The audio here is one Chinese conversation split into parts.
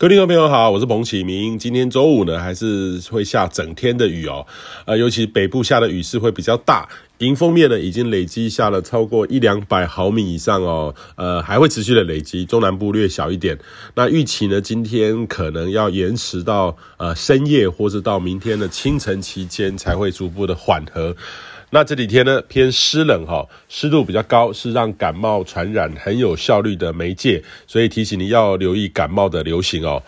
各位听众朋友好，我是彭启明。今天周五呢，还是会下整天的雨哦。呃，尤其北部下的雨势会比较大。迎风面呢，已经累积下了超过一两百毫米以上哦。呃，还会持续的累积，中南部略小一点。那预期呢，今天可能要延迟到呃深夜，或是到明天的清晨期间，才会逐步的缓和。那这几天呢，偏湿冷哈，湿度比较高，是让感冒传染很有效率的媒介，所以提醒你要留意感冒的流行哦。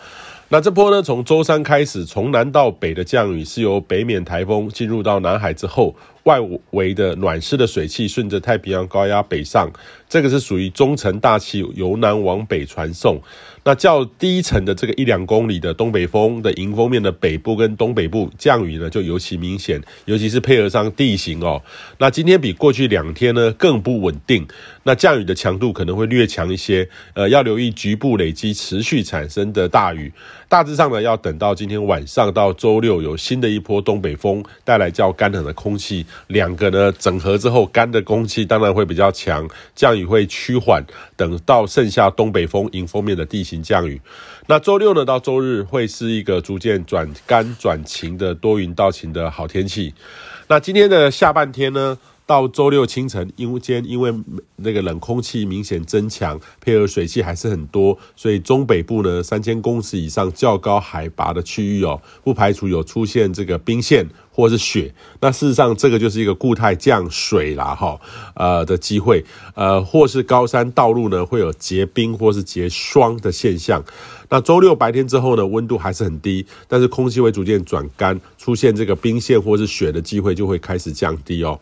那这波呢，从周三开始，从南到北的降雨是由北冕台风进入到南海之后，外围的暖湿的水汽顺着太平洋高压北上，这个是属于中层大气由南往北传送。那较低层的这个一两公里的东北风的迎风面的北部跟东北部降雨呢，就尤其明显，尤其是配合上地形哦。那今天比过去两天呢更不稳定，那降雨的强度可能会略强一些，呃，要留意局部累积持续产生的大雨。大致上呢，要等到今天晚上到周六有新的一波东北风带来较干冷的空气，两个呢整合之后，干的空气当然会比较强，降雨会趋缓。等到剩下东北风迎风面的地形。降雨，那周六呢到周日会是一个逐渐转干转晴的多云到晴的好天气。那今天的下半天呢，到周六清晨，因为间因为那个冷空气明显增强，配合水汽还是很多，所以中北部呢三千公尺以上较高海拔的区域哦，不排除有出现这个冰线或是雪。那事实上，这个就是一个固态降水啦哈，呃的机会，呃或是高山道路呢会有结冰或是结霜的现象。那周六白天之后呢，温度还是很低，但是空气会逐渐转干，出现这个冰线或是雪的机会就会开始降低哦。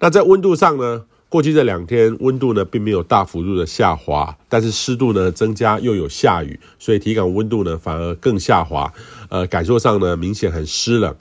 那在温度上呢，过去这两天温度呢并没有大幅度的下滑，但是湿度呢增加，又有下雨，所以体感温度呢反而更下滑，呃，感受上呢明显很湿冷。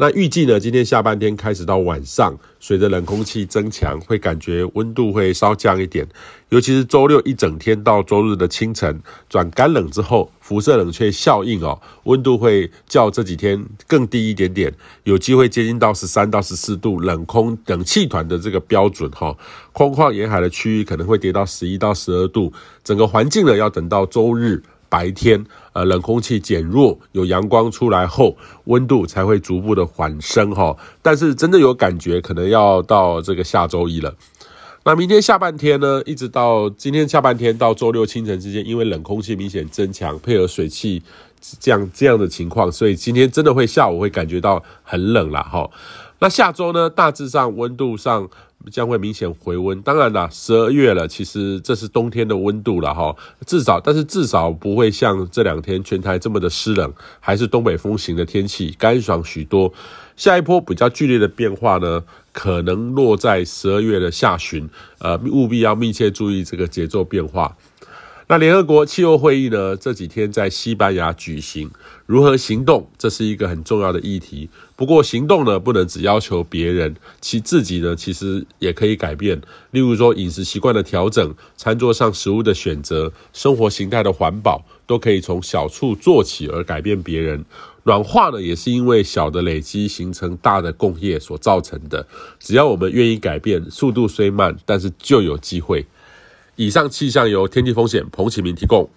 那预计呢，今天下半天开始到晚上，随着冷空气增强，会感觉温度会稍降一点。尤其是周六一整天到周日的清晨转干冷之后，辐射冷却效应哦，温度会较这几天更低一点点，有机会接近到十三到十四度，冷空冷气团的这个标准哈。空旷沿海的区域可能会跌到十一到十二度，整个环境呢要等到周日。白天，呃，冷空气减弱，有阳光出来后，温度才会逐步的缓升哈。但是真的有感觉，可能要到这个下周一了。那明天下半天呢，一直到今天下半天到周六清晨之间，因为冷空气明显增强，配合水汽这样这样的情况，所以今天真的会下午会感觉到很冷了哈。那下周呢，大致上温度上。将会明显回温，当然啦，十二月了，其实这是冬天的温度了哈，至少，但是至少不会像这两天全台这么的湿冷，还是东北风型的天气，干爽许多。下一波比较剧烈的变化呢，可能落在十二月的下旬，呃，务必要密切注意这个节奏变化。那联合国气候会议呢，这几天在西班牙举行，如何行动，这是一个很重要的议题。不过行动呢，不能只要求别人，其自己呢，其实也可以改变。例如说饮食习惯的调整，餐桌上食物的选择，生活形态的环保，都可以从小处做起而改变别人。暖化呢，也是因为小的累积形成大的工业所造成的。只要我们愿意改变，速度虽慢，但是就有机会。以上气象由天气风险彭启明提供。